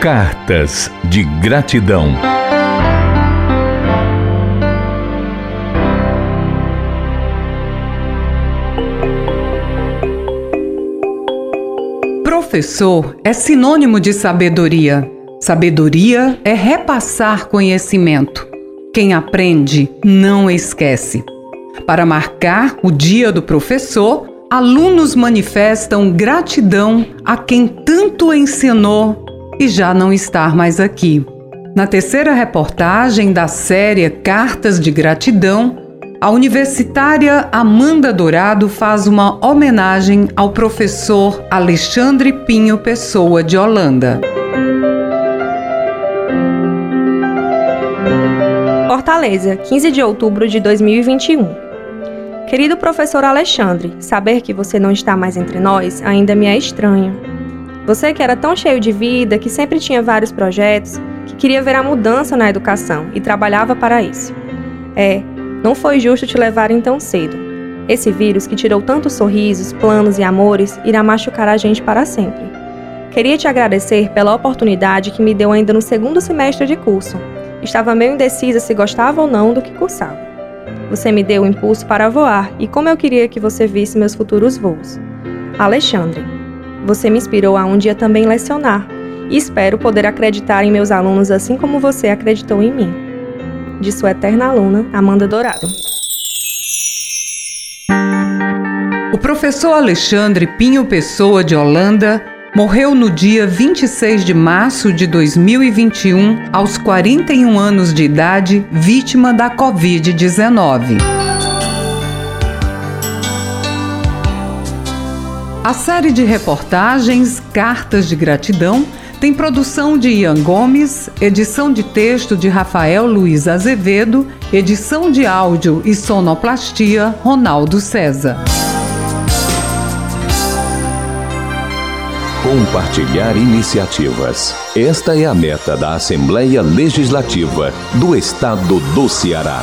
Cartas de Gratidão. Professor é sinônimo de sabedoria. Sabedoria é repassar conhecimento. Quem aprende não esquece. Para marcar o Dia do Professor, alunos manifestam gratidão a quem tanto ensinou e já não está mais aqui. Na terceira reportagem da série Cartas de Gratidão, a universitária Amanda Dourado faz uma homenagem ao professor Alexandre Pinho Pessoa de Holanda. Fortaleza, 15 de outubro de 2021. Querido professor Alexandre, saber que você não está mais entre nós ainda me é estranho. Você que era tão cheio de vida, que sempre tinha vários projetos, que queria ver a mudança na educação e trabalhava para isso. É, não foi justo te levarem tão cedo. Esse vírus que tirou tantos sorrisos, planos e amores irá machucar a gente para sempre. Queria te agradecer pela oportunidade que me deu ainda no segundo semestre de curso. Estava meio indecisa se gostava ou não do que cursava. Você me deu o impulso para voar e como eu queria que você visse meus futuros voos. Alexandre, você me inspirou a um dia também lecionar e espero poder acreditar em meus alunos assim como você acreditou em mim. De sua eterna aluna, Amanda Dourado. O professor Alexandre Pinho Pessoa de Holanda Morreu no dia 26 de março de 2021, aos 41 anos de idade, vítima da Covid-19. A série de reportagens Cartas de Gratidão tem produção de Ian Gomes, edição de texto de Rafael Luiz Azevedo, edição de áudio e sonoplastia Ronaldo César. Compartilhar iniciativas. Esta é a meta da Assembleia Legislativa do Estado do Ceará.